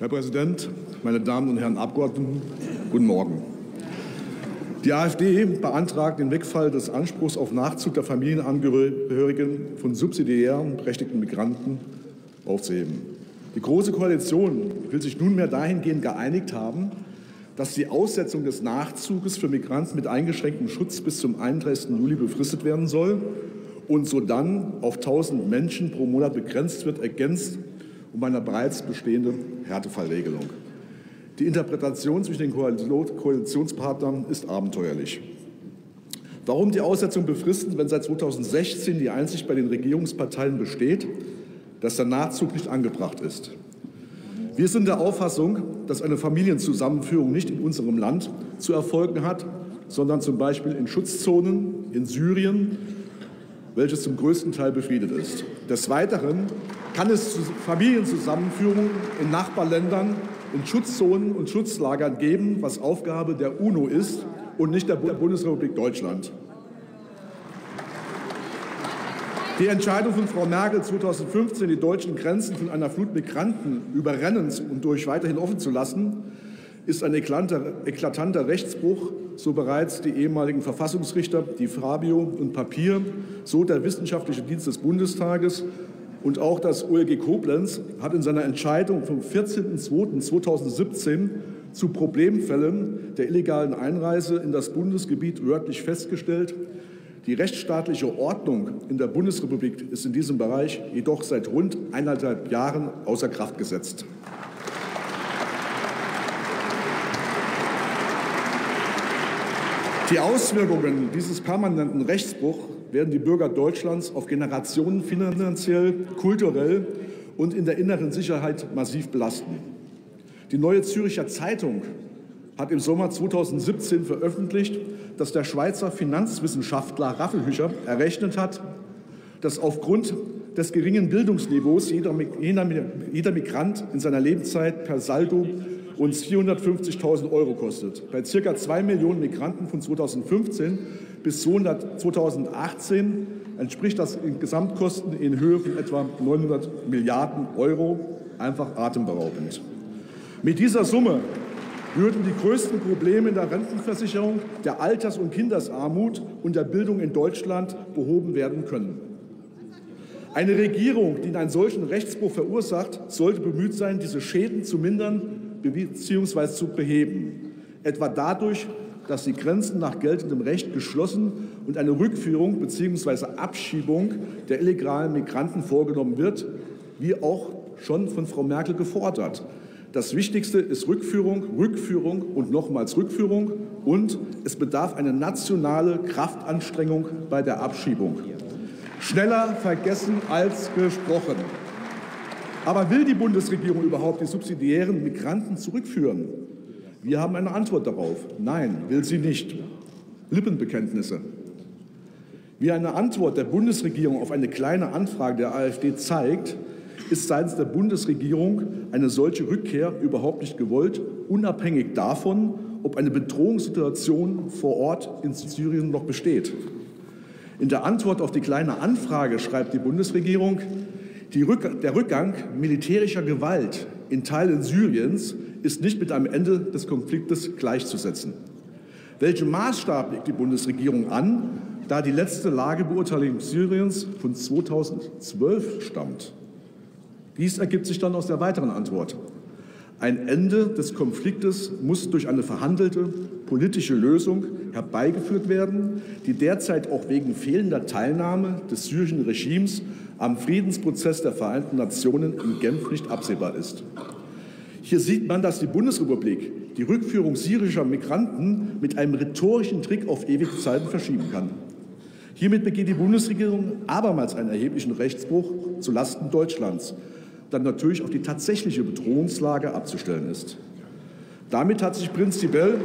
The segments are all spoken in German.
Herr Präsident, meine Damen und Herren Abgeordneten, guten Morgen. Die AfD beantragt den Wegfall des Anspruchs auf Nachzug der Familienangehörigen von subsidiär berechtigten Migranten aufzuheben. Die Große Koalition will sich nunmehr dahingehend geeinigt haben, dass die Aussetzung des Nachzuges für Migranten mit eingeschränktem Schutz bis zum 31. Juli befristet werden soll und so dann auf 1000 Menschen pro Monat begrenzt wird, ergänzt um eine bereits bestehende Härtefallregelung. Die Interpretation zwischen den Koalitionspartnern ist abenteuerlich. Warum die Aussetzung befristen, wenn seit 2016 die Einsicht bei den Regierungsparteien besteht, dass der Nachzug nicht angebracht ist? Wir sind der Auffassung, dass eine Familienzusammenführung nicht in unserem Land zu erfolgen hat, sondern zum Beispiel in Schutzzonen in Syrien, welches zum größten Teil befriedet ist. Des Weiteren kann es Familienzusammenführungen in Nachbarländern, in Schutzzonen und Schutzlagern geben, was Aufgabe der UNO ist und nicht der Bundesrepublik Deutschland. Die Entscheidung von Frau Merkel 2015, die deutschen Grenzen von einer Flut Migranten überrennen und durch weiterhin offen zu lassen, ist ein eklatanter Rechtsbruch, so bereits die ehemaligen Verfassungsrichter, die Fabio und Papier, so der Wissenschaftliche Dienst des Bundestages und auch das OLG Koblenz hat in seiner Entscheidung vom 14.02.2017 zu Problemfällen der illegalen Einreise in das Bundesgebiet wörtlich festgestellt, die rechtsstaatliche Ordnung in der Bundesrepublik ist in diesem Bereich jedoch seit rund eineinhalb Jahren außer Kraft gesetzt. Die Auswirkungen dieses permanenten Rechtsbruchs werden die Bürger Deutschlands auf Generationen finanziell, kulturell und in der inneren Sicherheit massiv belasten. Die Neue Züricher Zeitung hat im Sommer 2017 veröffentlicht, dass der Schweizer Finanzwissenschaftler Raffelhücher errechnet hat, dass aufgrund des geringen Bildungsniveaus jeder, jeder Migrant in seiner Lebenszeit per Saldo uns 450.000 Euro kostet. Bei circa zwei Millionen Migranten von 2015 bis 2018 entspricht das in Gesamtkosten in Höhe von etwa 900 Milliarden Euro. Einfach atemberaubend. Mit dieser Summe würden die größten Probleme in der Rentenversicherung, der Alters- und Kindersarmut und der Bildung in Deutschland behoben werden können. Eine Regierung, die einen solchen Rechtsbruch verursacht, sollte bemüht sein, diese Schäden zu mindern bzw. zu beheben, etwa dadurch, dass die Grenzen nach geltendem Recht geschlossen und eine Rückführung bzw. Abschiebung der illegalen Migranten vorgenommen wird, wie auch schon von Frau Merkel gefordert. Das Wichtigste ist Rückführung, Rückführung und nochmals Rückführung. Und es bedarf einer nationale Kraftanstrengung bei der Abschiebung. Schneller vergessen als gesprochen. Aber will die Bundesregierung überhaupt die subsidiären Migranten zurückführen? Wir haben eine Antwort darauf. Nein, will sie nicht. Lippenbekenntnisse. Wie eine Antwort der Bundesregierung auf eine kleine Anfrage der AfD zeigt, ist seitens der Bundesregierung eine solche Rückkehr überhaupt nicht gewollt, unabhängig davon, ob eine Bedrohungssituation vor Ort in Syrien noch besteht. In der Antwort auf die kleine Anfrage schreibt die Bundesregierung, Rück der Rückgang militärischer Gewalt in Teilen Syriens ist nicht mit einem Ende des Konfliktes gleichzusetzen. Welchen Maßstab legt die Bundesregierung an, da die letzte Lagebeurteilung Syriens von 2012 stammt? Dies ergibt sich dann aus der weiteren Antwort. Ein Ende des Konfliktes muss durch eine verhandelte politische Lösung herbeigeführt werden, die derzeit auch wegen fehlender Teilnahme des syrischen Regimes am Friedensprozess der Vereinten Nationen in Genf nicht absehbar ist. Hier sieht man, dass die Bundesrepublik die Rückführung syrischer Migranten mit einem rhetorischen Trick auf ewige Zeiten verschieben kann. Hiermit begeht die Bundesregierung abermals einen erheblichen Rechtsbruch zulasten Deutschlands, dann natürlich auch die tatsächliche Bedrohungslage abzustellen ist. Damit hat sich prinzipiell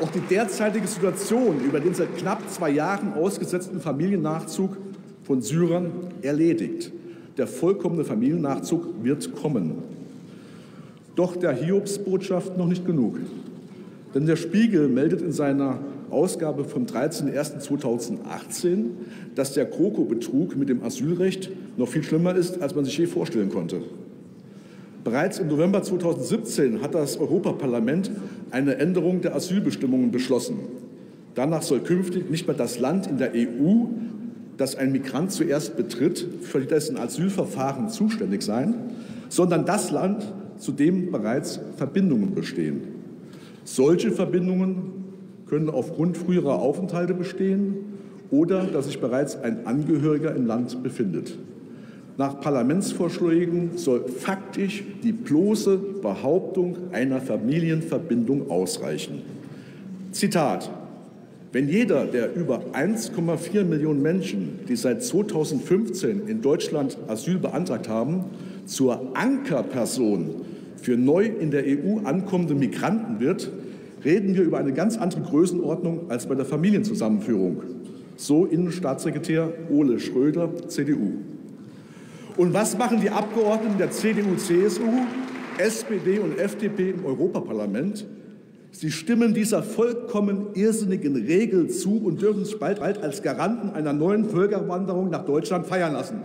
auch die derzeitige Situation über den seit knapp zwei Jahren ausgesetzten Familiennachzug von Syrern erledigt. Der vollkommene Familiennachzug wird kommen. Doch der Hiobsbotschaft noch nicht genug. Denn der Spiegel meldet in seiner Ausgabe vom 13.01.2018, dass der Kroko-Betrug mit dem Asylrecht noch viel schlimmer ist, als man sich je vorstellen konnte. Bereits im November 2017 hat das Europaparlament eine Änderung der Asylbestimmungen beschlossen. Danach soll künftig nicht mehr das Land in der EU, das ein Migrant zuerst betritt, für dessen Asylverfahren zuständig sein, sondern das Land, zu dem bereits Verbindungen bestehen. Solche Verbindungen können aufgrund früherer Aufenthalte bestehen oder dass sich bereits ein Angehöriger im Land befindet. Nach Parlamentsvorschlägen soll faktisch die bloße Behauptung einer Familienverbindung ausreichen. Zitat wenn jeder der über 1,4 Millionen Menschen, die seit 2015 in Deutschland Asyl beantragt haben, zur Ankerperson für neu in der EU ankommende Migranten wird, reden wir über eine ganz andere Größenordnung als bei der Familienzusammenführung. So Innenstaatssekretär Ole Schröder, CDU. Und was machen die Abgeordneten der CDU, CSU, SPD und FDP im Europaparlament? Sie stimmen dieser vollkommen irrsinnigen Regel zu und dürfen sich bald, bald als Garanten einer neuen Völkerwanderung nach Deutschland feiern lassen.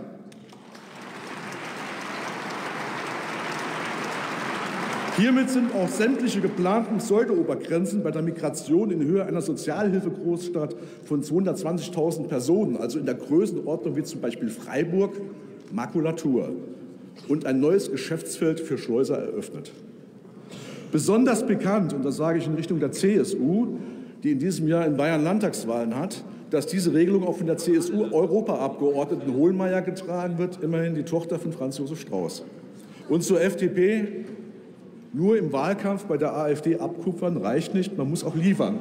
Hiermit sind auch sämtliche geplanten Pseudo-Obergrenzen bei der Migration in Höhe einer Sozialhilfegroßstadt von 220.000 Personen, also in der Größenordnung wie zum Beispiel Freiburg, Makulatur und ein neues Geschäftsfeld für Schleuser eröffnet. Besonders bekannt, und das sage ich in Richtung der CSU, die in diesem Jahr in Bayern Landtagswahlen hat, dass diese Regelung auch von der CSU-Europaabgeordneten Hohlmeier getragen wird, immerhin die Tochter von Franz Josef Strauß. Und zur FDP, nur im Wahlkampf bei der AfD abkupfern reicht nicht, man muss auch liefern.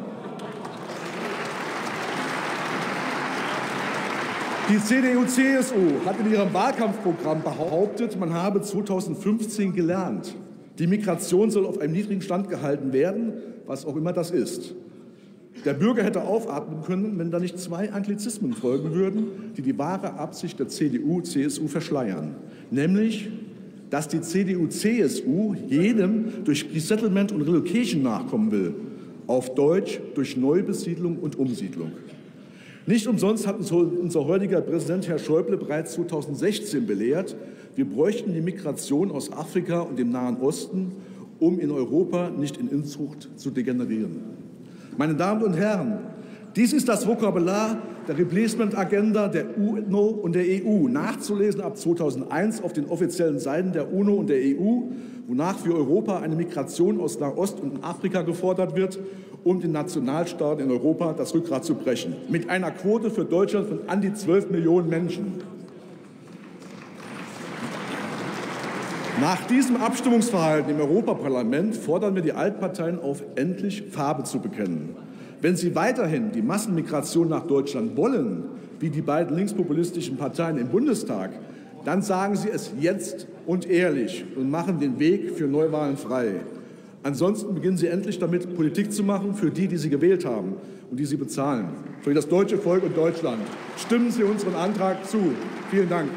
Die CDU-CSU hat in ihrem Wahlkampfprogramm behauptet, man habe 2015 gelernt. Die Migration soll auf einem niedrigen Stand gehalten werden, was auch immer das ist. Der Bürger hätte aufatmen können, wenn da nicht zwei Anglizismen folgen würden, die die wahre Absicht der CDU-CSU verschleiern. Nämlich, dass die CDU-CSU jedem durch Resettlement und Relocation nachkommen will. Auf Deutsch durch Neubesiedlung und Umsiedlung. Nicht umsonst hat uns unser heutiger Präsident Herr Schäuble bereits 2016 belehrt, wir bräuchten die Migration aus Afrika und dem Nahen Osten, um in Europa nicht in Inzucht zu degenerieren. Meine Damen und Herren, dies ist das Vokabular der Replacement-Agenda der UNO und der EU, nachzulesen ab 2001 auf den offiziellen Seiten der UNO und der EU, wonach für Europa eine Migration aus Nahost und Afrika gefordert wird, um den Nationalstaaten in Europa das Rückgrat zu brechen. Mit einer Quote für Deutschland von an die 12 Millionen Menschen. Nach diesem Abstimmungsverhalten im Europaparlament fordern wir die Altparteien auf, endlich Farbe zu bekennen. Wenn sie weiterhin die Massenmigration nach Deutschland wollen, wie die beiden linkspopulistischen Parteien im Bundestag, dann sagen sie es jetzt und ehrlich und machen den Weg für Neuwahlen frei. Ansonsten beginnen sie endlich damit, Politik zu machen für die, die sie gewählt haben und die sie bezahlen. Für das deutsche Volk und Deutschland. Stimmen Sie unseren Antrag zu. Vielen Dank.